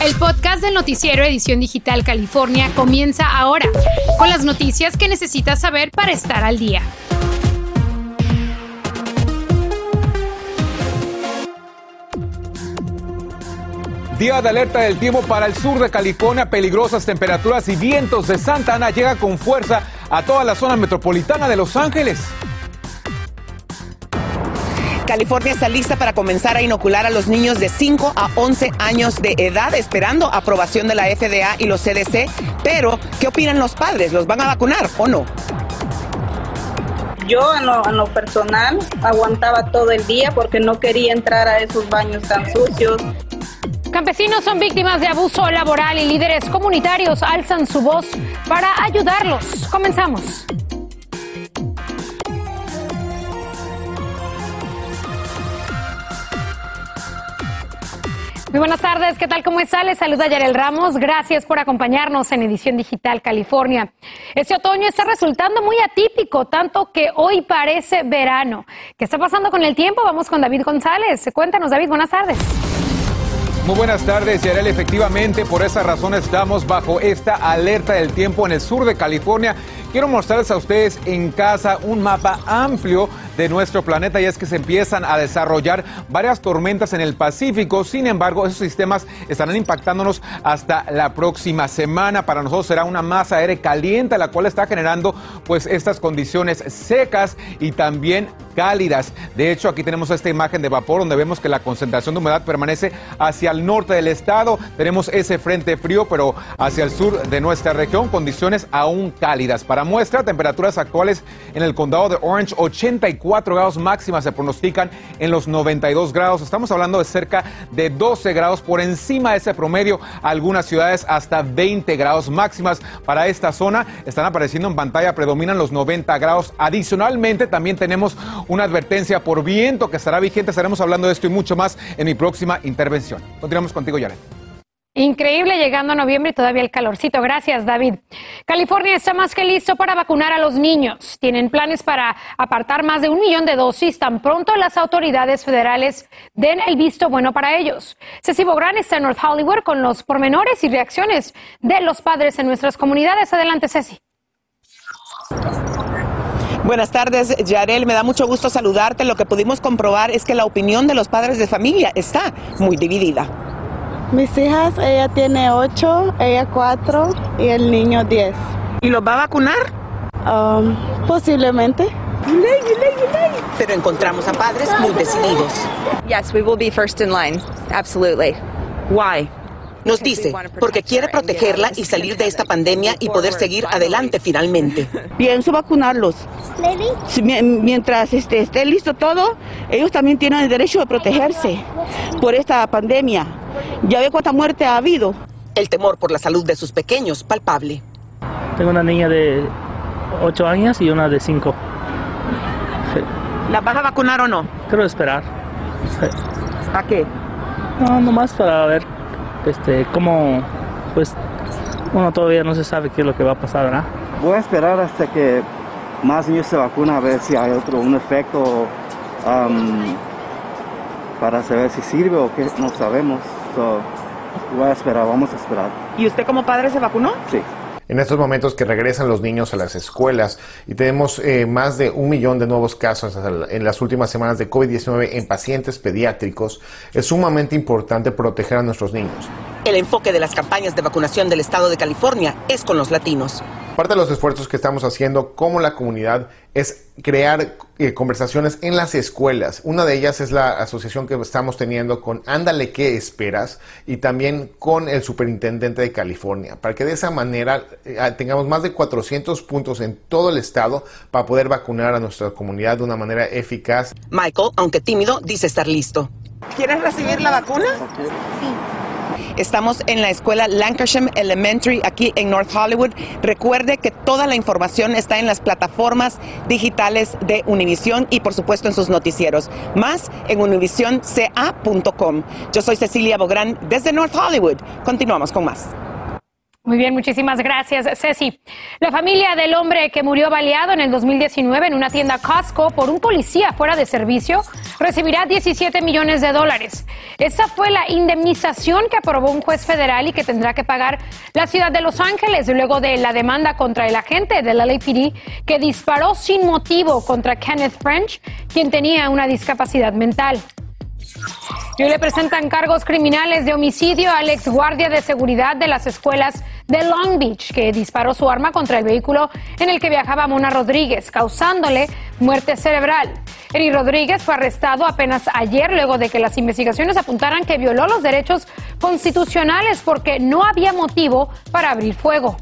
El podcast del noticiero Edición Digital California comienza ahora, con las noticias que necesitas saber para estar al día. Día de alerta del tiempo para el sur de California, peligrosas temperaturas y vientos de Santa Ana llega con fuerza a toda la zona metropolitana de Los Ángeles. California está lista para comenzar a inocular a los niños de 5 a 11 años de edad, esperando aprobación de la FDA y los CDC. Pero, ¿qué opinan los padres? ¿Los van a vacunar o no? Yo en lo, en lo, personal aguantaba todo el día porque no quería entrar a esos baños tan sucios. Campesinos son víctimas de abuso laboral y líderes comunitarios alzan su voz para ayudarlos. Comenzamos. Muy buenas tardes, ¿qué tal? ¿Cómo está? Les saluda Yarel Ramos. Gracias por acompañarnos en Edición Digital California. Este otoño está resultando muy atípico, tanto que hoy parece verano. ¿Qué está pasando con el tiempo? Vamos con David González. Cuéntanos, David, buenas tardes. Muy buenas tardes, Yarel. Efectivamente, por esa razón estamos bajo esta alerta del tiempo en el sur de California. Quiero mostrarles a ustedes en casa un mapa amplio de nuestro planeta y es que se empiezan a desarrollar varias tormentas en el Pacífico. Sin embargo, esos sistemas estarán impactándonos hasta la próxima semana. Para nosotros será una masa aérea caliente la cual está generando pues estas condiciones secas y también cálidas. De hecho, aquí tenemos esta imagen de vapor donde vemos que la concentración de humedad permanece hacia el norte del estado. Tenemos ese frente frío, pero hacia el sur de nuestra región, condiciones aún cálidas. Para muestra, temperaturas actuales en el condado de Orange, 84 grados máximas se pronostican en los 92 grados. Estamos hablando de cerca de 12 grados por encima de ese promedio. Algunas ciudades hasta 20 grados máximas. Para esta zona están apareciendo en pantalla, predominan los 90 grados. Adicionalmente, también tenemos una advertencia por viento que estará vigente. Estaremos hablando de esto y mucho más en mi próxima intervención. Continuamos contigo, Jared. Increíble llegando a noviembre y todavía el calorcito. Gracias, David. California está más que listo para vacunar a los niños. Tienen planes para apartar más de un millón de dosis tan pronto las autoridades federales den el visto bueno para ellos. Ceci Bográn está en North Hollywood con los pormenores y reacciones de los padres en nuestras comunidades. Adelante, Ceci. Buenas tardes, Yarel. Me da mucho gusto saludarte. Lo que pudimos comprobar es que la opinión de los padres de familia está muy dividida. Mis hijas, ella tiene ocho, ella cuatro y el niño diez. ¿Y los va a vacunar? Um, posiblemente. Pero encontramos a padres muy decididos. Yes, we will be first in line. Absolutely. Why? Nos dice, porque quiere protegerla y salir de esta pandemia y poder seguir adelante finalmente. Pienso vacunarlos. Mientras este, esté listo todo, ellos también tienen el derecho de protegerse por esta pandemia. Ya ve cuánta muerte ha habido. El temor por la salud de sus pequeños, palpable. Tengo una niña de 8 años y una de 5. Sí. ¿La vas a vacunar o no? Quiero esperar. Sí. ¿A qué? No, nomás para ver este, cómo, pues, bueno, todavía no se sabe qué es lo que va a pasar, ¿verdad? Voy a esperar hasta que más niños se vacunan a ver si hay otro, un efecto um, para saber si sirve o qué, no sabemos. So, voy a esperar, vamos a esperar. ¿Y usted como padre se vacunó? Sí en estos momentos que regresan los niños a las escuelas y tenemos eh, más de un millón de nuevos casos en las últimas semanas de COVID-19 en pacientes pediátricos, es sumamente importante proteger a nuestros niños. El enfoque de las campañas de vacunación del estado de California es con los latinos. Parte de los esfuerzos que estamos haciendo como la comunidad es crear eh, conversaciones en las escuelas. Una de ellas es la asociación que estamos teniendo con Ándale, ¿qué esperas? Y también con el superintendente de California, para que de esa manera eh, tengamos más de 400 puntos en todo el estado para poder vacunar a nuestra comunidad de una manera eficaz. Michael, aunque tímido, dice estar listo. ¿Quieres recibir la vacuna? Sí. Estamos en la escuela Lancashire Elementary aquí en North Hollywood. Recuerde que toda la información está en las plataformas digitales de Univision y por supuesto en sus noticieros. Más en univisionca.com. Yo soy Cecilia Bográn desde North Hollywood. Continuamos con más. Muy bien, muchísimas gracias, Ceci. La familia del hombre que murió baleado en el 2019 en una tienda Costco por un policía fuera de servicio recibirá 17 millones de dólares. Esa fue la indemnización que aprobó un juez federal y que tendrá que pagar la ciudad de Los Ángeles luego de la demanda contra el agente del LAPD que disparó sin motivo contra Kenneth French, quien tenía una discapacidad mental. Y le presentan cargos criminales de homicidio al ex guardia de seguridad de las escuelas de Long Beach, que disparó su arma contra el vehículo en el que viajaba Mona Rodríguez, causándole muerte cerebral. Eri Rodríguez fue arrestado apenas ayer luego de que las investigaciones apuntaran que violó los derechos constitucionales porque no había motivo para abrir fuego.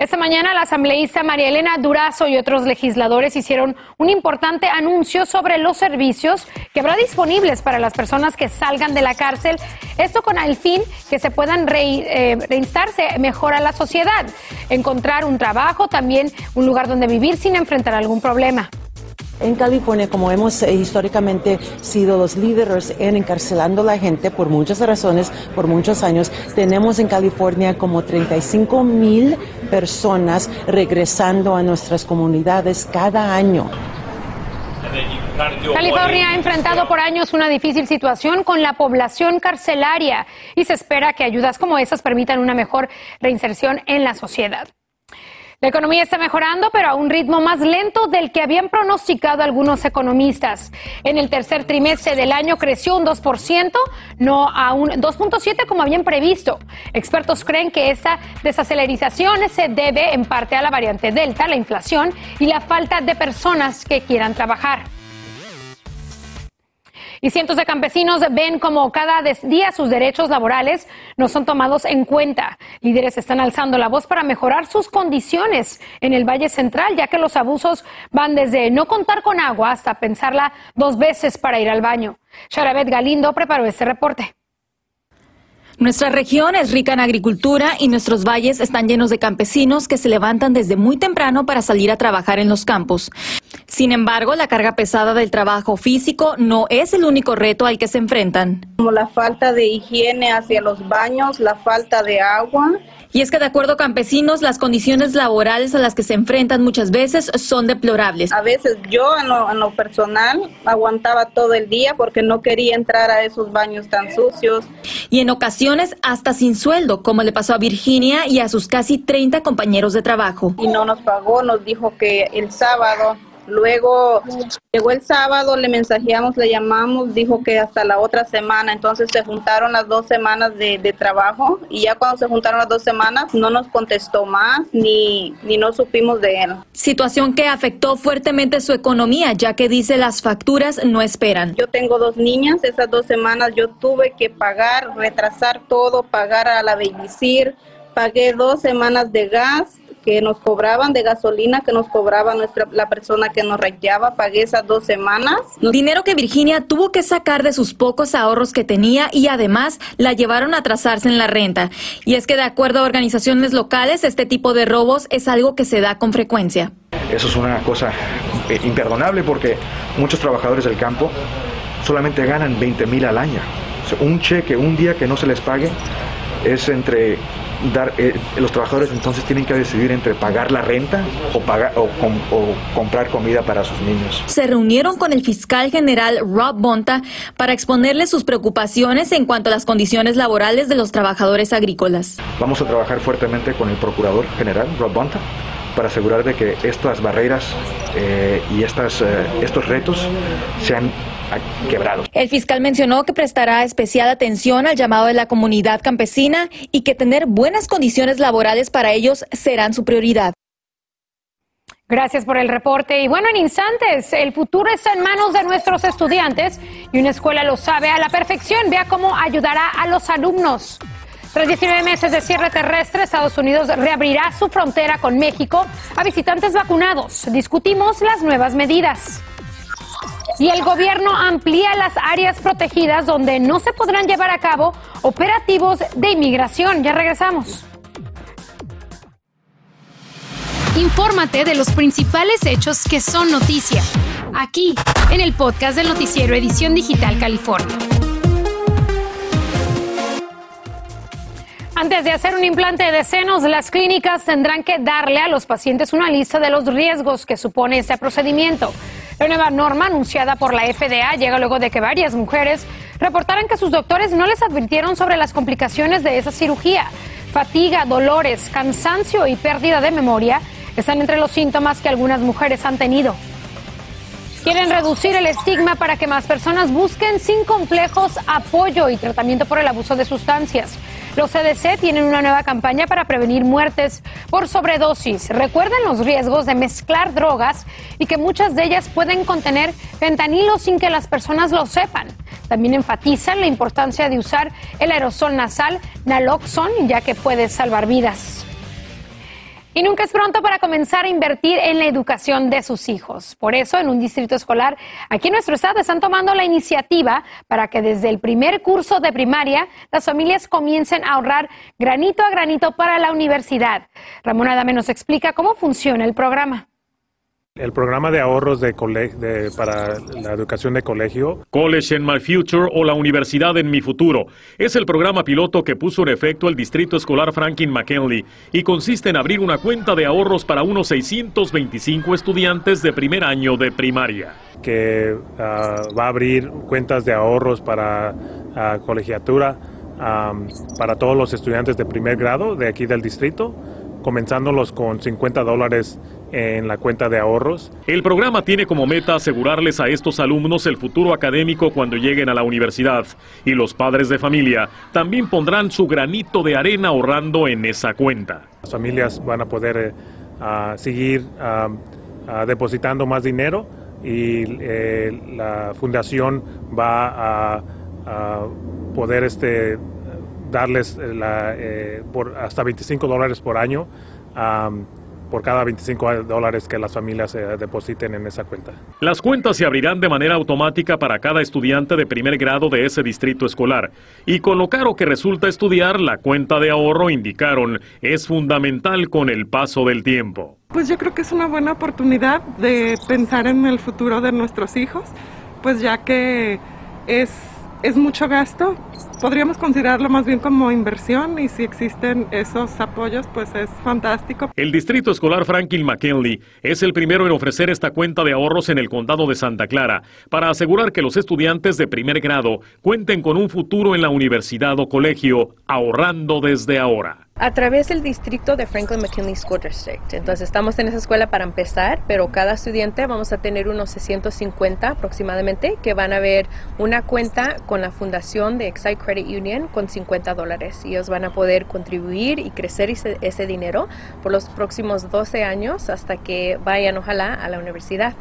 Esta mañana la asambleísta María Elena Durazo y otros legisladores hicieron un importante anuncio sobre los servicios que habrá disponibles para las personas que salgan de la cárcel. Esto con el fin que se puedan eh, reinstarse mejor a la sociedad, encontrar un trabajo, también un lugar donde vivir sin enfrentar algún problema. En California, como hemos eh, históricamente sido los líderes en encarcelando a la gente por muchas razones, por muchos años, tenemos en California como 35 mil personas regresando a nuestras comunidades cada año. California ha enfrentado por años una difícil situación con la población carcelaria y se espera que ayudas como esas permitan una mejor reinserción en la sociedad. La economía está mejorando, pero a un ritmo más lento del que habían pronosticado algunos economistas. En el tercer trimestre del año creció un 2%, no a un 2.7% como habían previsto. Expertos creen que esta desacelerización se debe en parte a la variante Delta, la inflación y la falta de personas que quieran trabajar. Y cientos de campesinos ven como cada día sus derechos laborales no son tomados en cuenta. Líderes están alzando la voz para mejorar sus condiciones en el Valle Central, ya que los abusos van desde no contar con agua hasta pensarla dos veces para ir al baño. Sharabet Galindo preparó este reporte. Nuestra región es rica en agricultura y nuestros valles están llenos de campesinos que se levantan desde muy temprano para salir a trabajar en los campos. Sin embargo, la carga pesada del trabajo físico no es el único reto al que se enfrentan. Como la falta de higiene hacia los baños, la falta de agua y es que de acuerdo a campesinos, las condiciones laborales a las que se enfrentan muchas veces son deplorables. A veces yo en lo, personal aguantaba todo el día porque no quería entrar a esos baños tan sucios. Y en ocasiones hasta sin sueldo, como le pasó a Virginia y a sus casi 30 compañeros de trabajo. Y no nos pagó, nos dijo que el sábado Luego llegó el sábado, le mensajeamos, le llamamos, dijo que hasta la otra semana. Entonces se juntaron las dos semanas de, trabajo y ya cuando se juntaron las dos semanas no nos contestó más ni, ni no supimos de él. Situación que afectó fuertemente su economía, ya que dice las facturas no esperan. Yo tengo dos niñas, esas dos semanas yo tuve que pagar, retrasar todo, pagar a la babysitter, pagué dos semanas de gas que nos cobraban de gasolina, que nos cobraba nuestra, la persona que nos rayaba, pagué esas dos semanas. Dinero que Virginia tuvo que sacar de sus pocos ahorros que tenía y además la llevaron a atrasarse en la renta. Y es que de acuerdo a organizaciones locales, este tipo de robos es algo que se da con frecuencia. Eso es una cosa eh, imperdonable porque muchos trabajadores del campo solamente ganan 20 mil al año. un cheque, un día que no se les pague, es entre dar, eh, los trabajadores entonces tienen que decidir entre pagar la renta o, pagar, o, comprar comida para sus niños. Se reunieron con el fiscal general Rob Bonta para exponerle sus preocupaciones en cuanto a las condiciones laborales de los trabajadores agrícolas. Vamos a trabajar fuertemente con el procurador general Rob Bonta para asegurar de que estas barreras eh, y estas, eh, estos retos sean quebrados. El fiscal mencionó que prestará especial atención al llamado de la comunidad campesina y que tener buenas condiciones laborales para ellos serán su prioridad. Gracias por el reporte. Y bueno, en instantes, el futuro está en manos de nuestros estudiantes y una escuela lo sabe a la perfección. Vea cómo ayudará a los alumnos. Tras 19 meses de cierre terrestre, Estados Unidos reabrirá su frontera con México a visitantes vacunados. Discutimos las nuevas medidas. Y el gobierno amplía las áreas protegidas donde no se podrán llevar a cabo operativos de inmigración. Ya regresamos. Infórmate de los principales hechos que son noticia, aquí, en el podcast del noticiero Edición Digital California. Antes de hacer un implante de senos, las clínicas tendrán que darle a los pacientes una lista de los riesgos que supone este procedimiento. La nueva norma anunciada por la FDA llega luego de que varias mujeres reportaran que sus doctores no les advirtieron sobre las complicaciones de esa cirugía. Fatiga, dolores, cansancio y pérdida de memoria están entre los síntomas que algunas mujeres han tenido. Quieren reducir el estigma para que más personas busquen sin complejos apoyo y tratamiento por el abuso de sustancias. Los CDC tienen una nueva campaña para prevenir muertes por sobredosis. Recuerden los riesgos de mezclar drogas y que muchas de ellas pueden contener fentanilo sin que las personas lo sepan. También enfatizan la importancia de usar el aerosol nasal naloxone ya que puede salvar vidas. Y nunca es pronto para comenzar a invertir en la educación de sus hijos. Por eso, en un distrito escolar, aquí en nuestro estado están tomando la iniciativa para que desde el primer curso de primaria las familias comiencen a ahorrar granito a granito para la universidad. Ramón Adame nos explica cómo funciona el programa el programa de ahorros de, para la educación de colegio. College in My Future o la Universidad en mi futuro es el programa piloto que puso en efecto el Distrito Escolar Franklin McKinley y consiste en abrir una cuenta de ahorros para unos 625 estudiantes de primer año de primaria. Que ah, va a abrir cuentas de ahorros para ah, colegiatura para todos los estudiantes de primer grado de aquí del distrito comenzándolos con 50 dólares en la cuenta de ahorros. El programa tiene como meta asegurarles a estos alumnos el futuro académico cuando lleguen a la universidad y los padres de familia también pondrán su granito de arena ahorrando en esa cuenta. Las familias van a poder eh, seguir depositando más dinero y eh, la fundación va a, poder este, darles la, eh, por hasta 25 dólares por año por cada 25 dólares que las familias eh, depositen en esa cuenta. Las cuentas se abrirán de manera automática para cada estudiante de primer grado de ese distrito escolar. Y con lo caro que resulta estudiar, la cuenta de ahorro, indicaron, es fundamental con el paso del tiempo. Pues yo creo que es una buena oportunidad de pensar en el futuro de nuestros hijos, pues ya que es es mucho gasto. Podríamos considerarlo más bien como inversión y si existen esos apoyos, pues es fantástico. El Distrito Escolar Franklin McKinley es el primero en ofrecer esta cuenta de ahorros en el condado de Santa Clara para asegurar que los estudiantes de primer grado cuenten con un futuro en la universidad o colegio ahorrando desde ahora a través del distrito de Franklin McKinley School District. Entonces estamos en esa escuela para empezar, pero cada estudiante vamos a tener unos 650 aproximadamente que van a ver una cuenta con la fundación de Excite Credit Union con 50 dólares. Ellos van a poder contribuir y crecer ese, ese dinero por los próximos 12 años hasta que vayan ojalá a la universidad.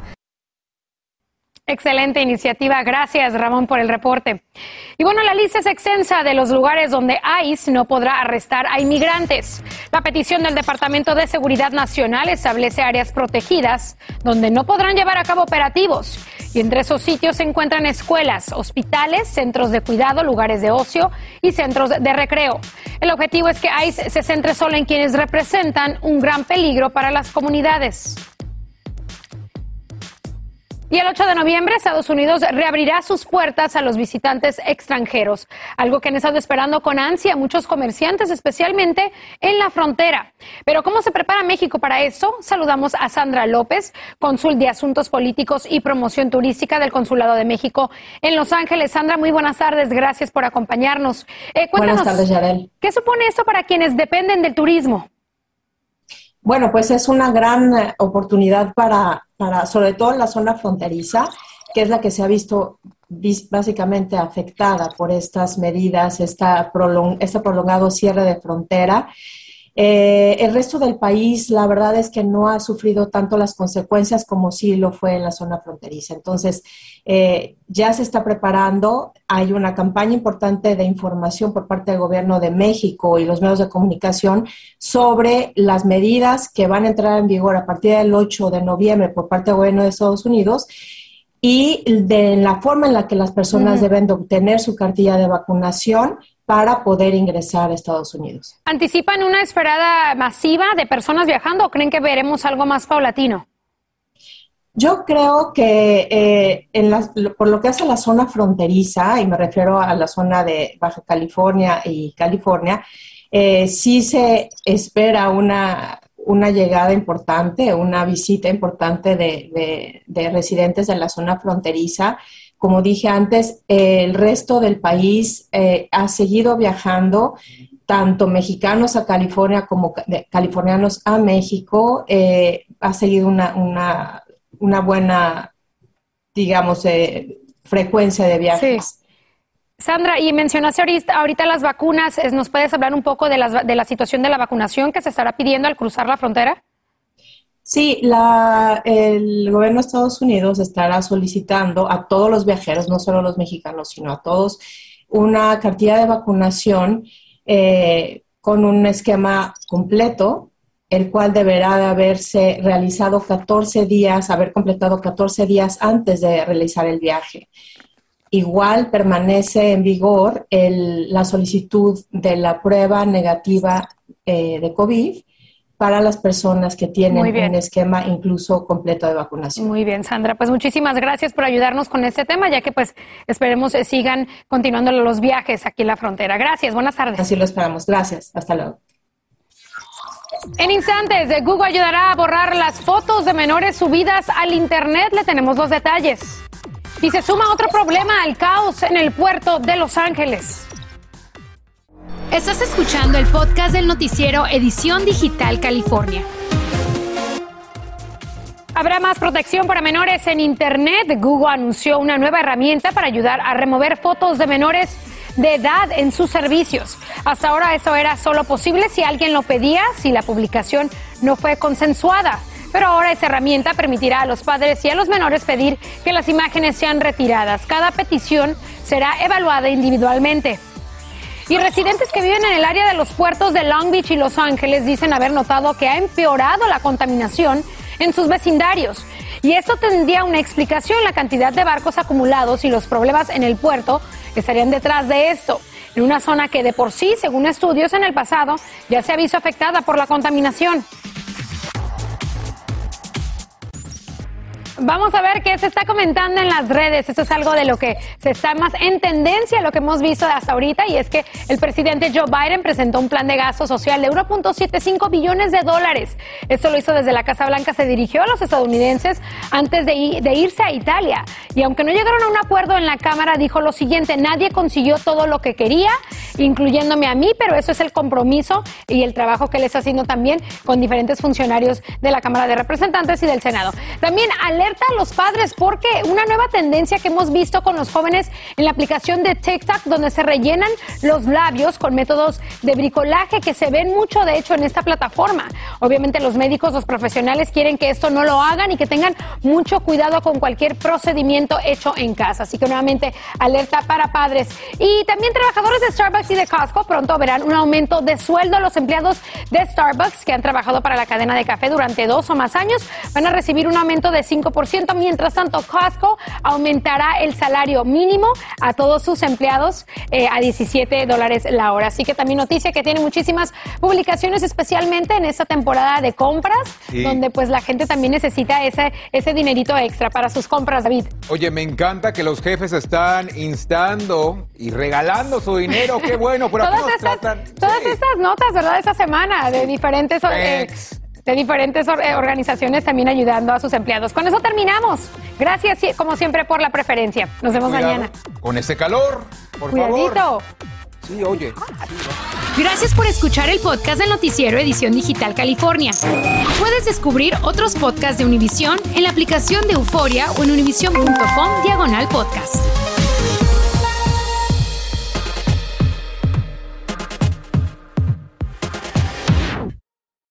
Excelente iniciativa. Gracias, Ramón, por el reporte. Y bueno, la lista es extensa de los lugares donde ICE no podrá arrestar a inmigrantes. La petición del Departamento de Seguridad Nacional establece áreas protegidas donde no podrán llevar a cabo operativos. Y entre esos sitios se encuentran escuelas, hospitales, centros de cuidado, lugares de ocio y centros de recreo. El objetivo es que ICE se centre solo en quienes representan un gran peligro para las comunidades. Y el 8 de noviembre Estados Unidos reabrirá sus puertas a los visitantes extranjeros, algo que han estado esperando con ansia muchos comerciantes, especialmente en la frontera. Pero ¿cómo se prepara México para eso? Saludamos a Sandra López, cónsul de Asuntos Políticos y Promoción Turística del Consulado de México en Los Ángeles. Sandra, muy buenas tardes, gracias por acompañarnos. Eh, buenas tardes, Yarel. ¿Qué supone esto para quienes dependen del turismo? Bueno, pues es una gran eh, oportunidad para, para, sobre todo en la zona fronteriza, que es la que se ha visto básicamente afectada por estas medidas, esta este prolongado cierre de frontera eh, el resto del país, la verdad es que no ha sufrido tanto las consecuencias como sí lo fue en la zona fronteriza. Entonces, eh, ya se está preparando, hay una campaña importante de información por parte del gobierno de México y los medios de comunicación sobre las medidas que van a entrar en vigor a partir del 8 de noviembre por parte del gobierno de Estados Unidos y de la forma en la que las personas deben de obtener su cartilla de vacunación para poder ingresar a Estados Unidos. ¿Anticipan una esperada masiva de personas viajando o creen que veremos algo más paulatino? Yo creo que eh, en por lo que hace la zona fronteriza, y me refiero a la zona de Baja California y California, eh, sí se espera una, una llegada importante, una visita importante de, de, residentes de la zona fronteriza. Como dije antes, el resto del país eh, ha seguido viajando, tanto mexicanos a California como californianos a México. Eh, ha seguido una, una, una buena, digamos, frecuencia de viajes. Sandra, y mencionaste ahorita, ahorita las vacunas, ¿nos puedes hablar un poco de, de la situación de la vacunación que se estará pidiendo al cruzar la frontera? Sí, la, el gobierno de Estados Unidos estará solicitando a todos los viajeros, no solo a los mexicanos, sino a todos, una cantidad de vacunación eh, con un esquema completo, el cual deberá de haberse realizado 14 días, haber completado 14 días antes de realizar el viaje. Igual permanece en vigor la solicitud de la prueba negativa eh, de COVID para las personas que tienen un esquema incluso completo de vacunación. Muy bien, Sandra. Pues muchísimas gracias por ayudarnos con este tema, ya que pues esperemos que sigan continuando los viajes aquí en la frontera. Gracias, buenas tardes. Así lo esperamos. Gracias. Hasta luego. En instantes, Google ayudará a borrar las fotos de menores subidas al Internet. Le tenemos los detalles. Y se suma otro problema al caos en el puerto de Los Ángeles. Estás escuchando el podcast del noticiero Edición Digital California. Habrá más protección para menores en Internet. Google anunció una nueva herramienta para ayudar a remover fotos de menores de edad en sus servicios. Hasta ahora eso era solo posible si alguien lo pedía, si la publicación no fue consensuada. Pero ahora esa herramienta permitirá a los padres y a los menores pedir que las imágenes sean retiradas. Cada petición será evaluada individualmente. Y residentes que viven en el área de los puertos de Long Beach y Los Ángeles dicen haber notado que ha empeorado la contaminación en sus vecindarios. Y eso tendría una explicación, la cantidad de barcos acumulados y los problemas en el puerto estarían detrás de esto. En una zona que de por sí, según estudios en el pasado, ya se ha visto afectada por la contaminación. Vamos a ver qué se está comentando en las redes. Esto es algo de lo que se está más en tendencia, lo que hemos visto hasta ahorita, y es que el presidente Joe Biden presentó un plan de gasto social de 1.75 billones de dólares. Esto lo hizo desde la Casa Blanca, se dirigió a los estadounidenses antes de, irse a Italia. Y aunque no llegaron a un acuerdo en la Cámara, dijo lo siguiente, nadie consiguió todo lo que quería, incluyéndome a mí, pero eso es el compromiso y el trabajo que él está haciendo también con diferentes funcionarios de la Cámara de Representantes y del Senado. También alerta a los padres porque una nueva tendencia que hemos visto con los jóvenes en la aplicación de TikTok donde se rellenan los labios con métodos de bricolaje que se ven mucho de hecho en esta plataforma. Obviamente los médicos, los profesionales quieren que esto no lo hagan y que tengan mucho cuidado con cualquier procedimiento hecho en casa. Así que nuevamente alerta para padres. Y también trabajadores de Starbucks y de Costco pronto verán un aumento de sueldo. Los empleados de Starbucks que han trabajado para la cadena de café durante dos o más años van a recibir un aumento de 5% Mientras tanto, Costco aumentará el salario mínimo a todos sus empleados eh, a 17 dólares la hora. Así que también noticia que tiene muchísimas publicaciones, especialmente en esta temporada de compras, donde pues la gente también necesita ese, ese dinerito extra para sus compras, David. Oye, me encanta que los jefes están instando y regalando su dinero. Qué bueno, por todas, estas, todas estas notas, ¿verdad? Esta semana de diferentes... Eh, de diferentes eh, organizaciones también ayudando a sus empleados. Con eso terminamos. Gracias, como siempre, por la preferencia. Nos vemos mañana. Con ese calor, por Cuidadito. Sí, oye. Gracias por escuchar el podcast del noticiero Edición Digital California. Puedes descubrir otros podcasts de Univision en la aplicación de Euforia o en univision.com diagonal podcast.